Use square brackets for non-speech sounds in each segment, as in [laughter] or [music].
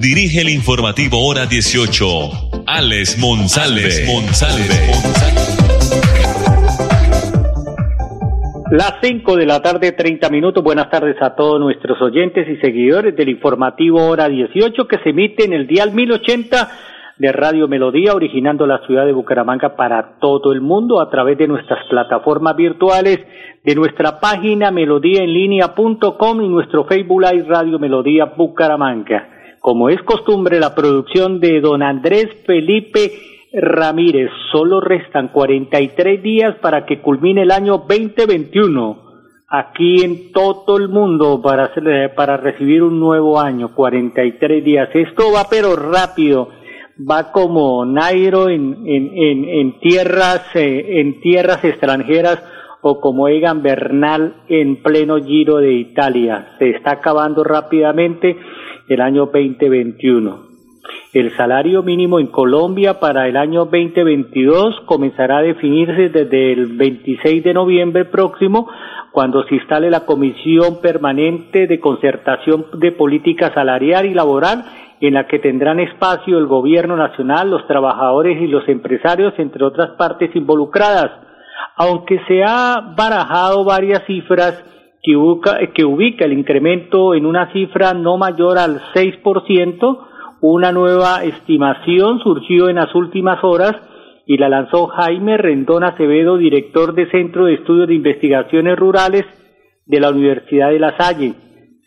dirige el informativo Hora 18, Alex Monsalve. Las 5 de la tarde, 30 minutos. Buenas tardes a todos nuestros oyentes y seguidores del informativo Hora 18 que se emite en el dial 1080 de Radio Melodía, originando la ciudad de Bucaramanga para todo el mundo a través de nuestras plataformas virtuales, de nuestra página melodíaenlínea.com y nuestro Facebook Live Radio Melodía Bucaramanga. Como es costumbre, la producción de don Andrés Felipe Ramírez. Solo restan 43 días para que culmine el año 2021 aquí en todo el mundo para, para recibir un nuevo año, 43 días. Esto va pero rápido va como Nairo en, en, en, tierras, eh, en tierras extranjeras o como Egan Bernal en pleno Giro de Italia. Se está acabando rápidamente el año 2021. El salario mínimo en Colombia para el año 2022 comenzará a definirse desde el 26 de noviembre próximo, cuando se instale la Comisión Permanente de Concertación de Política Salarial y Laboral en la que tendrán espacio el gobierno nacional, los trabajadores y los empresarios, entre otras partes involucradas. Aunque se ha barajado varias cifras que ubica, el incremento en una cifra no mayor al 6%, una nueva estimación surgió en las últimas horas y la lanzó Jaime Rendón Acevedo, director de Centro de Estudios de Investigaciones Rurales de la Universidad de La Salle.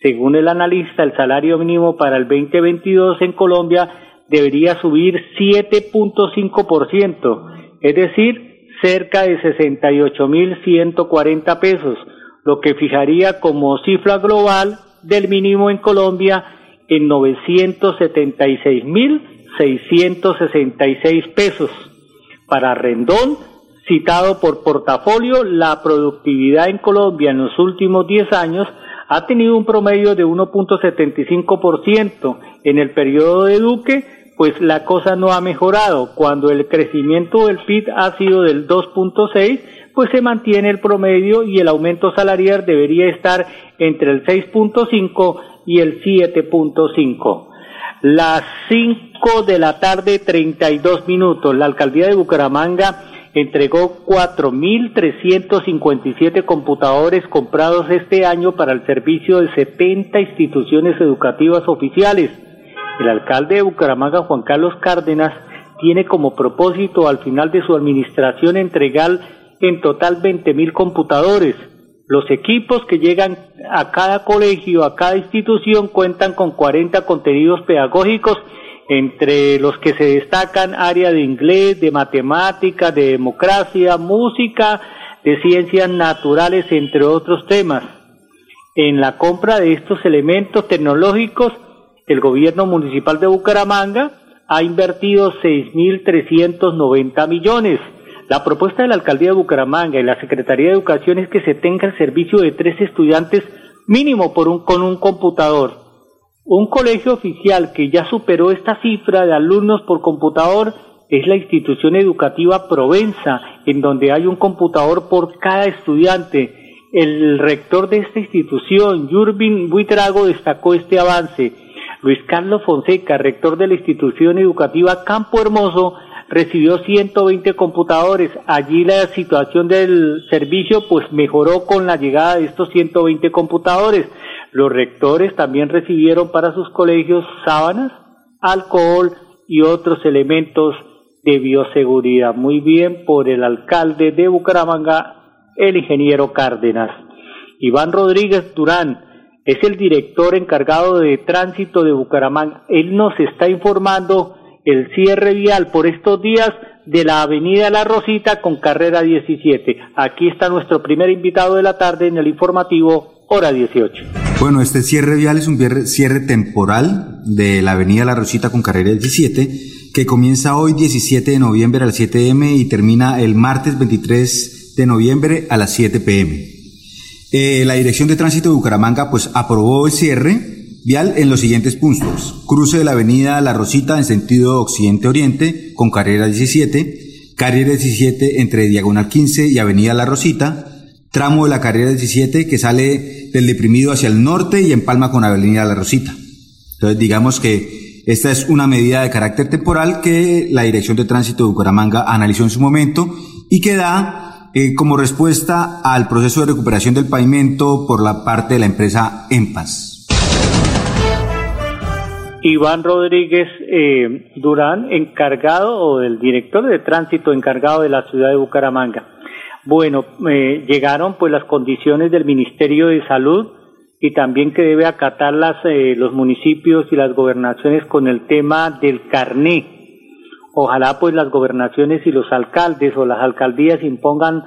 Según el analista, el salario mínimo para el 2022 en Colombia debería subir 7.5%, es decir, cerca de 68.140 pesos, lo que fijaría como cifra global del mínimo en Colombia en 976.666 pesos. Para Rendón, citado por portafolio, la productividad en Colombia en los últimos 10 años ha tenido un promedio de 1.75%. En el periodo de Duque, pues la cosa no ha mejorado. Cuando el crecimiento del PIB ha sido del 2.6, pues se mantiene el promedio y el aumento salarial debería estar entre el 6.5 y el 7.5. Las 5 de la tarde, 32 minutos. La alcaldía de Bucaramanga entregó 4.357 computadores comprados este año para el servicio de 70 instituciones educativas oficiales. El alcalde de Bucaramanga, Juan Carlos Cárdenas, tiene como propósito al final de su administración entregar en total 20.000 computadores. Los equipos que llegan a cada colegio, a cada institución, cuentan con 40 contenidos pedagógicos entre los que se destacan área de inglés, de matemática, de democracia, música, de ciencias naturales, entre otros temas. En la compra de estos elementos tecnológicos, el gobierno municipal de Bucaramanga ha invertido 6.390 millones. La propuesta de la alcaldía de Bucaramanga y la Secretaría de Educación es que se tenga el servicio de tres estudiantes mínimo por un, con un computador. Un colegio oficial que ya superó esta cifra de alumnos por computador es la institución educativa Provenza, en donde hay un computador por cada estudiante. El rector de esta institución, Yurbin Buitrago, destacó este avance. Luis Carlos Fonseca, rector de la institución educativa Campo Hermoso, recibió 120 computadores. Allí la situación del servicio pues mejoró con la llegada de estos 120 computadores. Los rectores también recibieron para sus colegios sábanas, alcohol y otros elementos de bioseguridad. Muy bien por el alcalde de Bucaramanga, el ingeniero Cárdenas. Iván Rodríguez Durán es el director encargado de tránsito de Bucaramanga. Él nos está informando el cierre vial por estos días de la Avenida La Rosita con carrera 17. Aquí está nuestro primer invitado de la tarde en el informativo hora 18. Bueno, este cierre vial es un cierre temporal de la avenida La Rosita con carrera 17 que comienza hoy 17 de noviembre a las 7 m y termina el martes 23 de noviembre a las 7 pm. Eh, la Dirección de Tránsito de Bucaramanga pues aprobó el cierre vial en los siguientes puntos. Cruce de la avenida La Rosita en sentido occidente-oriente con carrera 17, carrera 17 entre diagonal 15 y avenida La Rosita, tramo de la carrera 17 que sale del deprimido hacia el norte y empalma con avenida La Rosita. Entonces digamos que esta es una medida de carácter temporal que la Dirección de Tránsito de Bucaramanga analizó en su momento y que da eh, como respuesta al proceso de recuperación del pavimento por la parte de la empresa EMPAS. Iván Rodríguez eh, Durán, encargado o del director de tránsito encargado de la ciudad de Bucaramanga. Bueno, eh, llegaron pues las condiciones del Ministerio de Salud y también que debe acatar las, eh, los municipios y las gobernaciones con el tema del carné. Ojalá pues las gobernaciones y los alcaldes o las alcaldías impongan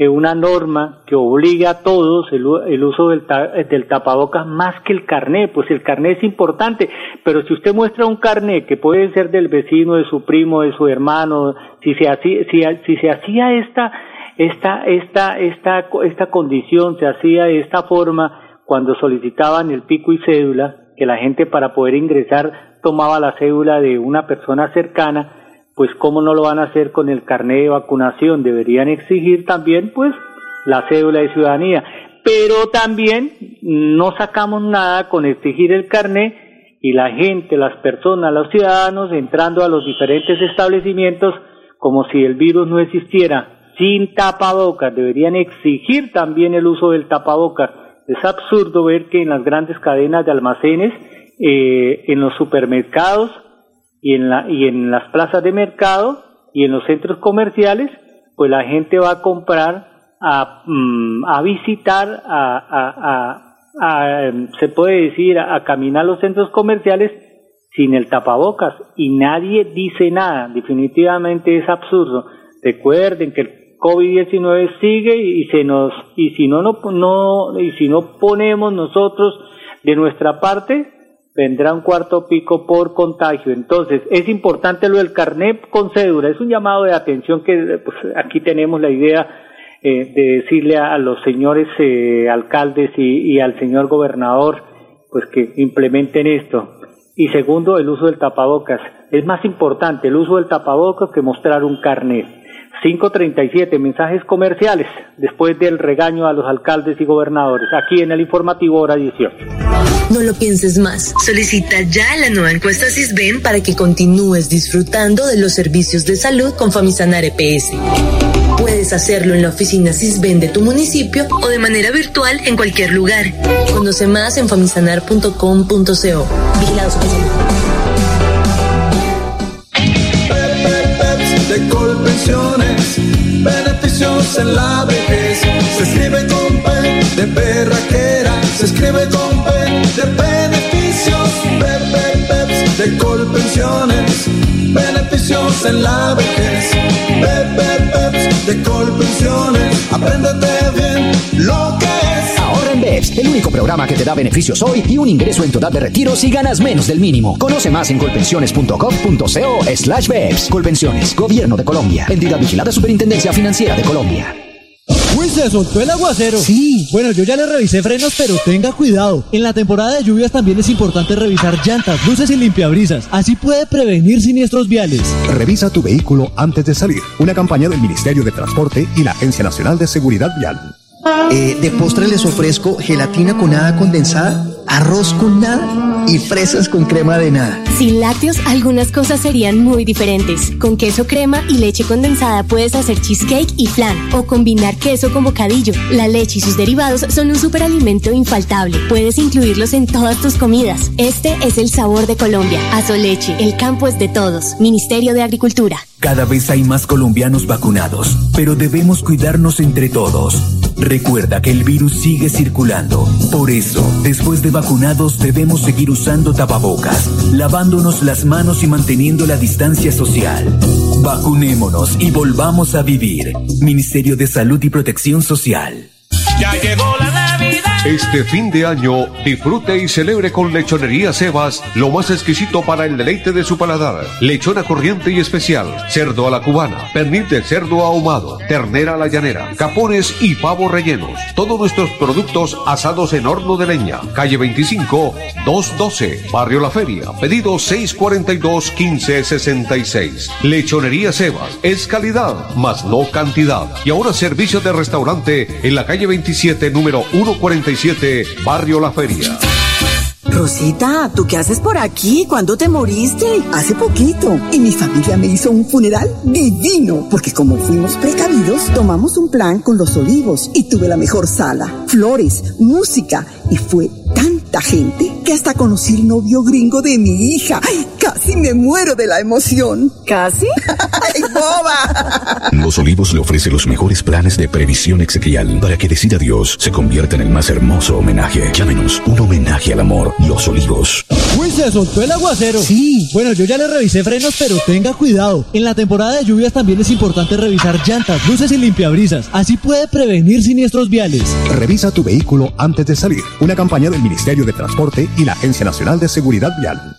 eh, una norma que obligue a todos el, uso del, del, tapabocas más que el carné, pues el carné es importante, pero si usted muestra un carné que puede ser del vecino, de su primo, de su hermano, si se hacía, si, si se hacía esta, esta, esta, esta, esta condición, se hacía de esta forma, cuando solicitaban el pico y cédula, que la gente para poder ingresar tomaba la cédula de una persona cercana, pues cómo no lo van a hacer con el carnet de vacunación, deberían exigir también pues la cédula de ciudadanía, pero también no sacamos nada con exigir el carnet y la gente, las personas, los ciudadanos entrando a los diferentes establecimientos como si el virus no existiera, sin tapabocas, deberían exigir también el uso del tapabocas. Es absurdo ver que en las grandes cadenas de almacenes, eh, en los supermercados y en, la, y en las plazas de mercado y en los centros comerciales, pues la gente va a comprar, a, mm, a visitar, a, a, se puede decir, a, caminar los centros comerciales sin el tapabocas y nadie dice nada. Definitivamente es absurdo. Recuerden que el COVID-19 sigue y se nos y si no, no no y si no ponemos nosotros de nuestra parte vendrá un cuarto pico por contagio. Entonces, es importante lo del carnet con cédula, es un llamado de atención que pues, aquí tenemos la idea eh, de decirle a, los señores eh, alcaldes y, y, al señor gobernador pues que implementen esto. Y segundo, el uso del tapabocas. Es más importante el uso del tapabocas que mostrar un carnet. 537 mensajes comerciales después del regaño a los alcaldes y gobernadores, aquí en el informativo hora 18. No lo pienses más. Solicita ya la nueva encuesta CISBEN para que continúes disfrutando de los servicios de salud con Famisanar EPS. Puedes hacerlo en la oficina CISBEN de tu municipio o de manera virtual en cualquier lugar. Conoce más en famisanar.com.co. Vigilados beneficios en la vejez. Se escribe con P de perraquera, se escribe con P de beneficios. Pepe, Peps de Colpensiones, beneficios en la vejez. Pepe, Peps de Colpensiones, apréndete bien programa que te da beneficios hoy y un ingreso en tu edad de retiro si ganas menos del mínimo. Conoce más en colpensiones.gov.co slash BEPS. Colpensiones, Gobierno de Colombia. Entidad vigilada Superintendencia Financiera de Colombia. Uy, se soltó el aguacero. Sí. Bueno, yo ya le revisé frenos, pero tenga cuidado. En la temporada de lluvias también es importante revisar llantas, luces y limpiabrisas. Así puede prevenir siniestros viales. Revisa tu vehículo antes de salir. Una campaña del Ministerio de Transporte y la Agencia Nacional de Seguridad Vial. Eh, de postre les ofrezco gelatina con nada condensada, arroz con nada y fresas con crema de nada. Sin lácteos, algunas cosas serían muy diferentes. Con queso crema y leche condensada puedes hacer cheesecake y flan o combinar queso con bocadillo. La leche y sus derivados son un superalimento infaltable. Puedes incluirlos en todas tus comidas. Este es el sabor de Colombia. Azoleche, el campo es de todos. Ministerio de Agricultura. Cada vez hay más colombianos vacunados, pero debemos cuidarnos entre todos. Recuerda que el virus sigue circulando. Por eso, después de vacunados debemos seguir usando tapabocas, lavándonos las manos y manteniendo la distancia social. Vacunémonos y volvamos a vivir. Ministerio de Salud y Protección Social. Ya llegó la Este fin de año, disfrute y celebre con Lechonería Sebas lo más exquisito para el deleite de su paladar. Lechona corriente y especial, cerdo a la cubana, pernil de cerdo ahumado, ternera a la llanera, capones y pavo rellenos. Todos nuestros productos asados en horno de leña. Calle 25, 212, Barrio La Feria. Pedido 642 1566. Lechonería Sebas es calidad, más no cantidad. Y ahora servicio de restaurante en la calle 27, número 140 Barrio La Feria. Rosita, ¿tú qué haces por aquí? ¿Cuándo te moriste? Hace poquito. Y mi familia me hizo un funeral divino. Porque como fuimos precavidos, tomamos un plan con los olivos y tuve la mejor sala, flores, música y fue tanta gente que hasta conocí el novio gringo de mi hija. casi me muero de la emoción. ¿Casi? [laughs] ¡Ay, boba! Los Olivos le ofrece los mejores planes de previsión exequial para que decida Dios se convierta en el más hermoso homenaje. Llámenos un homenaje al amor. Los Olivos. Uy, se soltó el aguacero. Sí. Bueno, yo ya le revisé frenos, pero tenga cuidado. En la temporada de lluvias también es importante revisar llantas, luces y limpiabrisas. Así puede prevenir siniestros viales. Revisa tu vehículo antes de salir. Una campaña del Ministerio de Transporte y la Agencia Nacional de Seguridad Vial.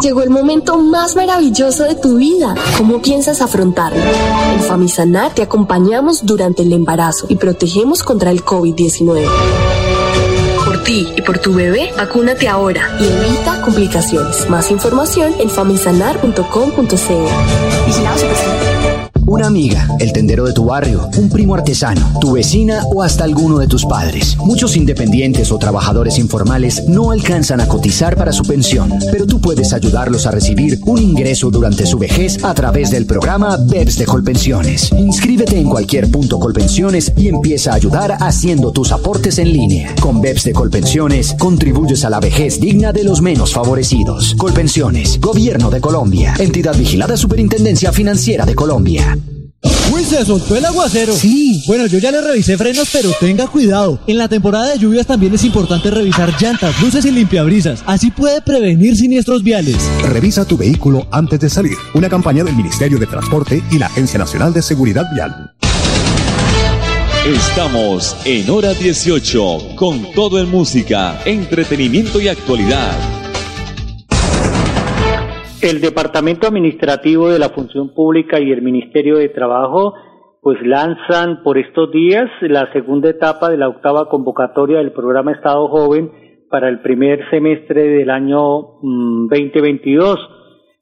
Llegó el momento más maravilloso de tu vida. ¿Cómo piensas afrontarlo? En Famisanar te acompañamos durante el embarazo y protegemos contra el COVID-19. Por ti y por tu bebé, vacúnate ahora y evita complicaciones. Más información en famisanar.com.co. Una amiga, el tendero de tu barrio, un primo artesano, tu vecina o hasta alguno de tus padres. Muchos independientes o trabajadores informales no alcanzan a cotizar para su pensión, pero tú puedes ayudarlos a recibir un ingreso durante su vejez a través del programa BEPS de Colpensiones. Inscríbete en cualquier punto Colpensiones y empieza a ayudar haciendo tus aportes en línea. Con BEPS de Colpensiones contribuyes a la vejez digna de los menos favorecidos. Colpensiones, Gobierno de Colombia, entidad vigilada Superintendencia Financiera de Colombia. Uy, se soltó el aguacero. Sí. Bueno, yo ya le revisé frenos, pero tenga cuidado. En la temporada de lluvias también es importante revisar llantas, luces y limpiabrisas. Así puede prevenir siniestros viales. Revisa tu vehículo antes de salir. Una campaña del Ministerio de Transporte y la Agencia Nacional de Seguridad Vial. Estamos en hora 18 con todo en música, entretenimiento y actualidad. El Departamento Administrativo de la Función Pública y el Ministerio de Trabajo pues lanzan por estos días la segunda etapa de la octava convocatoria del programa Estado Joven para el primer semestre del año 2022 mm,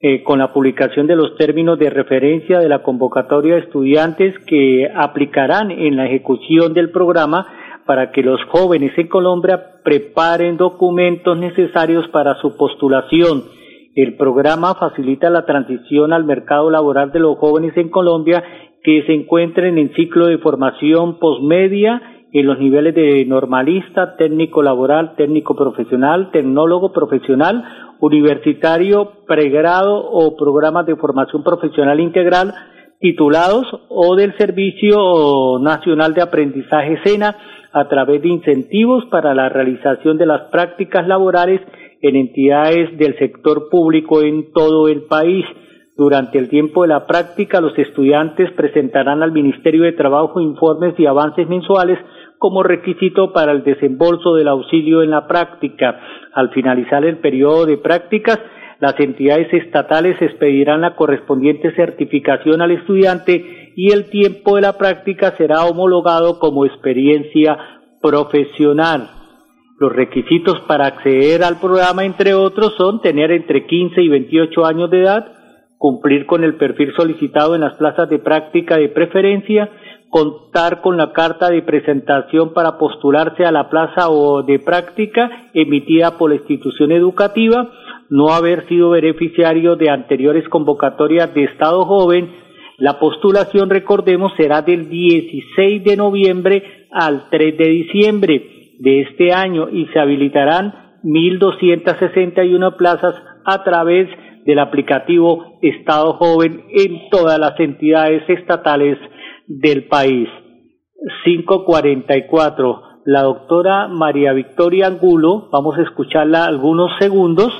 eh, con la publicación de los términos de referencia de la convocatoria de estudiantes que aplicarán en la ejecución del programa para que los jóvenes en Colombia preparen documentos necesarios para su postulación el programa facilita la transición al mercado laboral de los jóvenes en Colombia que se encuentren en ciclo de formación posmedia en los niveles de normalista, técnico laboral, técnico profesional, tecnólogo profesional, universitario, pregrado o programas de formación profesional integral titulados o del Servicio Nacional de Aprendizaje SENA a través de incentivos para la realización de las prácticas laborales en entidades del sector público en todo el país. Durante el tiempo de la práctica, los estudiantes presentarán al Ministerio de Trabajo informes y avances mensuales como requisito para el desembolso del auxilio en la práctica. Al finalizar el periodo de prácticas, las entidades estatales expedirán la correspondiente certificación al estudiante y el tiempo de la práctica será homologado como experiencia profesional. Los requisitos para acceder al programa, entre otros, son tener entre 15 y 28 años de edad, cumplir con el perfil solicitado en las plazas de práctica de preferencia, contar con la carta de presentación para postularse a la plaza o de práctica emitida por la institución educativa, no haber sido beneficiario de anteriores convocatorias de Estado joven. La postulación, recordemos, será del 16 de noviembre al 3 de diciembre de este año y se habilitarán 1.261 plazas a través del aplicativo Estado Joven en todas las entidades estatales del país. 544. La doctora María Victoria Angulo, vamos a escucharla algunos segundos,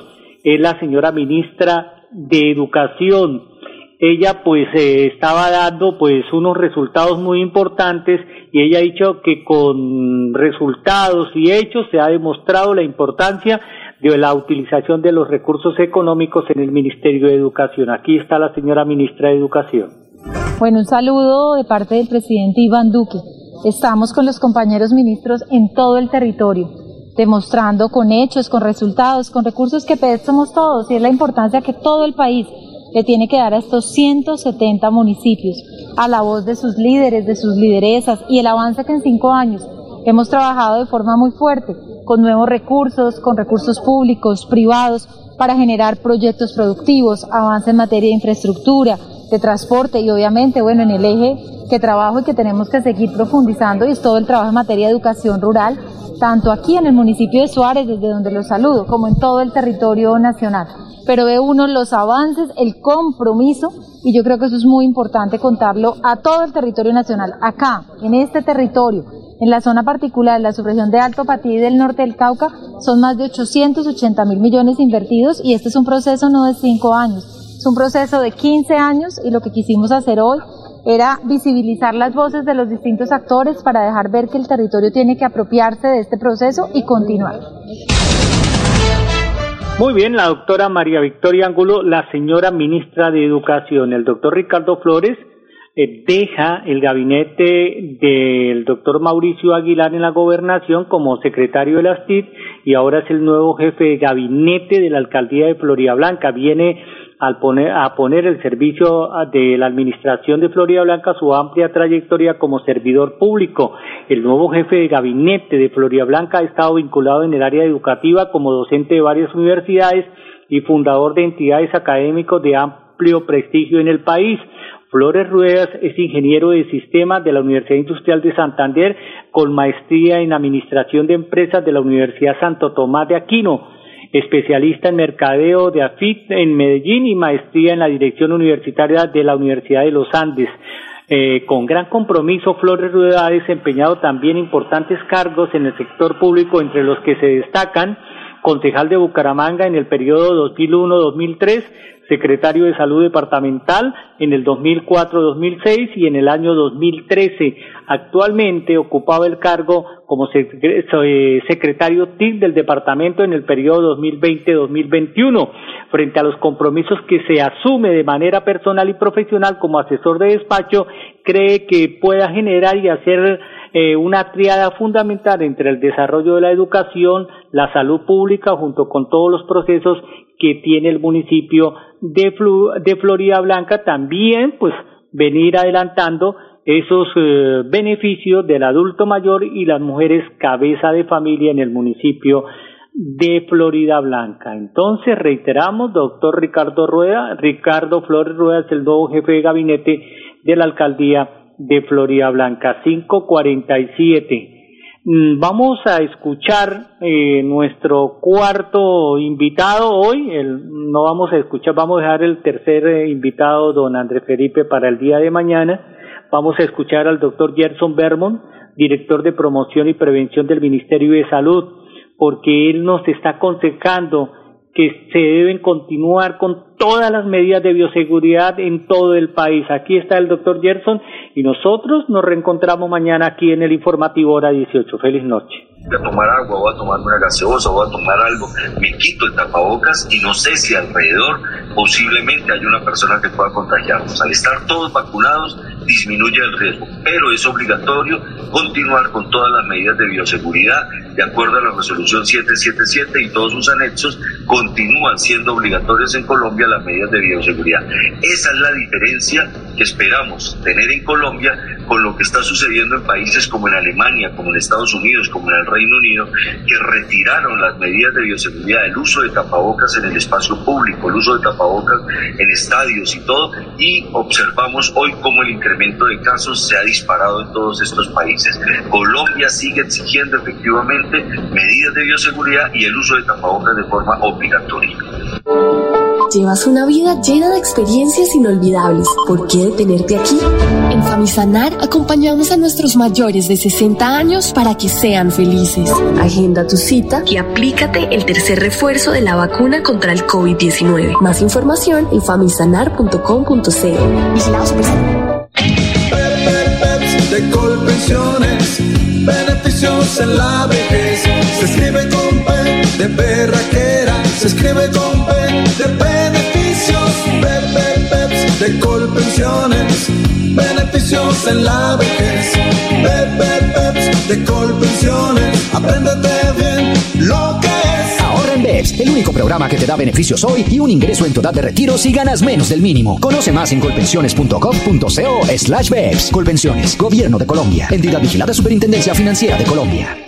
es la señora ministra de Educación. Ella pues eh, estaba dando pues unos resultados muy importantes y ella ha dicho que con resultados y hechos se ha demostrado la importancia de la utilización de los recursos económicos en el Ministerio de Educación. Aquí está la señora ministra de Educación. Bueno, un saludo de parte del presidente Iván Duque. Estamos con los compañeros ministros en todo el territorio, demostrando con hechos, con resultados, con recursos que somos todos y es la importancia que todo el país le tiene que dar a estos 170 municipios, a la voz de sus líderes, de sus lideresas y el avance que en cinco años hemos trabajado de forma muy fuerte, con nuevos recursos, con recursos públicos, privados, para generar proyectos productivos, avance en materia de infraestructura, de transporte y obviamente, bueno, en el eje que trabajo y que tenemos que seguir profundizando y es todo el trabajo en materia de educación rural, tanto aquí en el municipio de Suárez, desde donde los saludo, como en todo el territorio nacional. Pero ve uno los avances, el compromiso, y yo creo que eso es muy importante contarlo a todo el territorio nacional. Acá, en este territorio, en la zona particular, la subregión de Alto Patí y del norte del Cauca, son más de 880 mil millones invertidos y este es un proceso no de cinco años, es un proceso de 15 años y lo que quisimos hacer hoy era visibilizar las voces de los distintos actores para dejar ver que el territorio tiene que apropiarse de este proceso y continuar. Muy bien, la doctora María Victoria Angulo, la señora ministra de Educación, el doctor Ricardo Flores, eh, deja el gabinete del doctor Mauricio Aguilar en la gobernación como secretario de las TIC y ahora es el nuevo jefe de gabinete de la alcaldía de Florida Blanca. Viene al poner, a poner el servicio de la administración de Florida Blanca su amplia trayectoria como servidor público. El nuevo jefe de gabinete de Florida Blanca ha estado vinculado en el área educativa como docente de varias universidades y fundador de entidades académicos de amplio prestigio en el país. Flores Ruedas es ingeniero de sistemas de la Universidad Industrial de Santander con maestría en Administración de Empresas de la Universidad Santo Tomás de Aquino, especialista en mercadeo de AFIT en Medellín y maestría en la Dirección Universitaria de la Universidad de los Andes. Eh, con gran compromiso, Flores Rueda ha desempeñado también importantes cargos en el sector público, entre los que se destacan concejal de Bucaramanga en el periodo 2001-2003, secretario de Salud Departamental en el 2004-2006 y en el año 2013. Actualmente ocupaba el cargo como eh, secretario TIC del departamento en el periodo 2020-2021. Frente a los compromisos que se asume de manera personal y profesional como asesor de despacho, cree que pueda generar y hacer eh, una triada fundamental entre el desarrollo de la educación, la salud pública, junto con todos los procesos que tiene el municipio de, de Florida Blanca, también pues venir adelantando esos eh, beneficios del adulto mayor y las mujeres cabeza de familia en el municipio de Florida Blanca. Entonces, reiteramos, doctor Ricardo Rueda, Ricardo Flores Rueda es el nuevo jefe de gabinete de la alcaldía de Florida Blanca, 547. Mm, vamos a escuchar eh, nuestro cuarto invitado hoy. El, no vamos a escuchar, vamos a dejar el tercer eh, invitado, don Andrés Felipe, para el día de mañana. Vamos a escuchar al doctor Gerson Bermond, director de promoción y prevención del Ministerio de Salud, porque él nos está aconsejando que se deben continuar con todas las medidas de bioseguridad en todo el país. Aquí está el doctor Gerson y nosotros nos reencontramos mañana aquí en el informativo hora 18. Feliz noche voy a tomar agua, voy a tomar una gaseosa, voy a tomar algo, me quito el tapabocas y no sé si alrededor posiblemente hay una persona que pueda contagiarnos. Al estar todos vacunados disminuye el riesgo, pero es obligatorio continuar con todas las medidas de bioseguridad de acuerdo a la resolución 777 y todos sus anexos continúan siendo obligatorios en Colombia las medidas de bioseguridad. Esa es la diferencia que esperamos tener en Colombia con lo que está sucediendo en países como en Alemania, como en Estados Unidos, como en el Reino Unido, que retiraron las medidas de bioseguridad, el uso de tapabocas en el espacio público, el uso de tapabocas en estadios y todo, y observamos hoy cómo el incremento de casos se ha disparado en todos estos países. Colombia sigue exigiendo efectivamente medidas de bioseguridad y el uso de tapabocas de forma obligatoria. Llevas una vida llena de experiencias inolvidables. ¿Por qué detenerte aquí? En Famisanar acompañamos a nuestros mayores de 60 años para que sean felices. Agenda tu cita y aplícate el tercer refuerzo de la vacuna contra el COVID-19. Más información en famisanar.com.co. Vigilados de Colpensiones, beneficios en la vejez. Se escribe con P de perraquera, se escribe con P de beneficios. De Colpensiones, beneficios en la vejez. Pepe Peps de Colpensiones, apréndete bien lo que es. Ahorra en BEPS, el único programa que te da beneficios hoy y un ingreso en tu edad de retiro si ganas menos del mínimo. Conoce más en colpensiones.gov.co slash BEPS. Colpensiones, Gobierno de Colombia. Entidad vigilada Superintendencia Financiera de Colombia.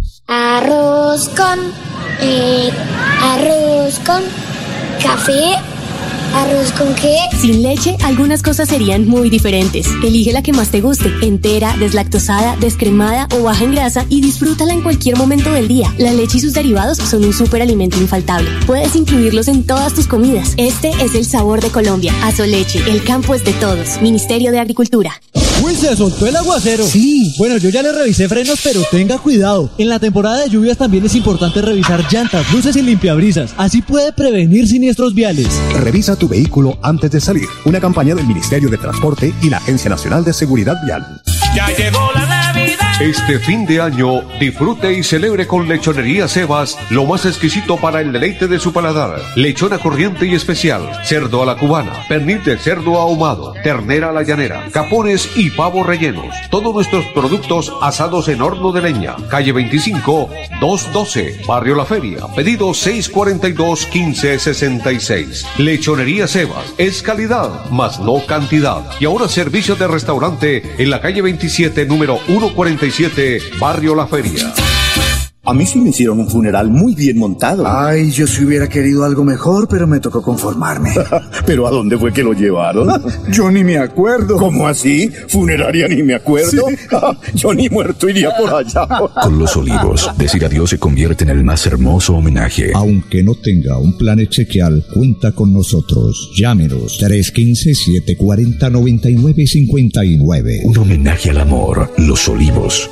Arroz con, eh, arroz con café, arroz con qué. Sin leche, algunas cosas serían muy diferentes. Elige la que más te guste, entera, deslactosada, descremada o baja en grasa y disfrútala en cualquier momento del día. La leche y sus derivados son un superalimento infaltable. Puedes incluirlos en todas tus comidas. Este es el sabor de Colombia. Azoleche, el campo es de todos. Ministerio de Agricultura. Uy, se soltó el aguacero. Sí. Bueno, yo ya le revisé frenos, pero tenga cuidado. En la temporada de lluvias también es importante revisar llantas, luces y limpiabrisas. Así puede prevenir siniestros viales. Revisa tu vehículo antes de salir. Una campaña del Ministerio de Transporte y la Agencia Nacional de Seguridad Vial. Ya llegó. Este fin de año, disfrute y celebre con Lechonería Sebas lo más exquisito para el deleite de su paladar. Lechona corriente y especial, cerdo a la cubana, pernil de cerdo ahumado, ternera a la llanera, capones y pavos rellenos. Todos nuestros productos asados en horno de leña. Calle 25, 212, Barrio La Feria. Pedido 642 1566. Lechonería Sebas es calidad, más no cantidad. Y ahora servicio de restaurante en la calle 27, número 147, Barrio La Feria. A mí sí me hicieron un funeral muy bien montado. Ay, yo si hubiera querido algo mejor, pero me tocó conformarme. [laughs] ¿Pero a dónde fue que lo llevaron? [laughs] yo ni me acuerdo. ¿Cómo así? ¿Funeraria ni me acuerdo? [laughs] yo ni muerto iría por allá. Con los olivos, decir adiós se convierte en el más hermoso homenaje. Aunque no tenga un plan chequeal, cuenta con nosotros. Llámenos 315-740-9959. Un homenaje al amor. Los olivos.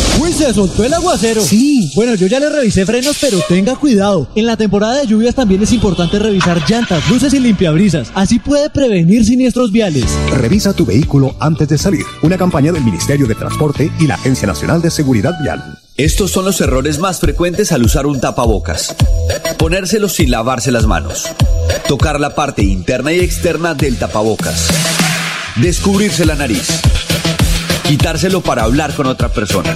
Uy, se soltó el aguacero. Sí. Bueno, yo ya le revisé frenos, pero tenga cuidado. En la temporada de lluvias también es importante revisar llantas, luces y limpiabrisas. Así puede prevenir siniestros viales. Revisa tu vehículo antes de salir. Una campaña del Ministerio de Transporte y la Agencia Nacional de Seguridad Vial. Estos son los errores más frecuentes al usar un tapabocas. Ponérselo sin lavarse las manos. Tocar la parte interna y externa del tapabocas. Descubrirse la nariz. Quitárselo para hablar con otra persona.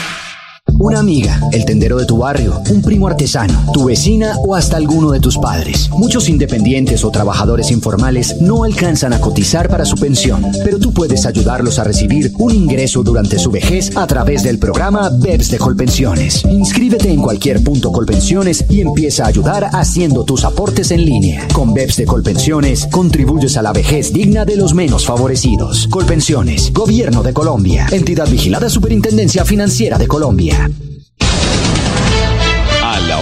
Una amiga, el tendero de tu barrio, un primo artesano, tu vecina o hasta alguno de tus padres. Muchos independientes o trabajadores informales no alcanzan a cotizar para su pensión, pero tú puedes ayudarlos a recibir un ingreso durante su vejez a través del programa BEPS de Colpensiones. Inscríbete en cualquier punto Colpensiones y empieza a ayudar haciendo tus aportes en línea. Con BEPS de Colpensiones contribuyes a la vejez digna de los menos favorecidos. Colpensiones, Gobierno de Colombia, entidad vigilada Superintendencia Financiera de Colombia.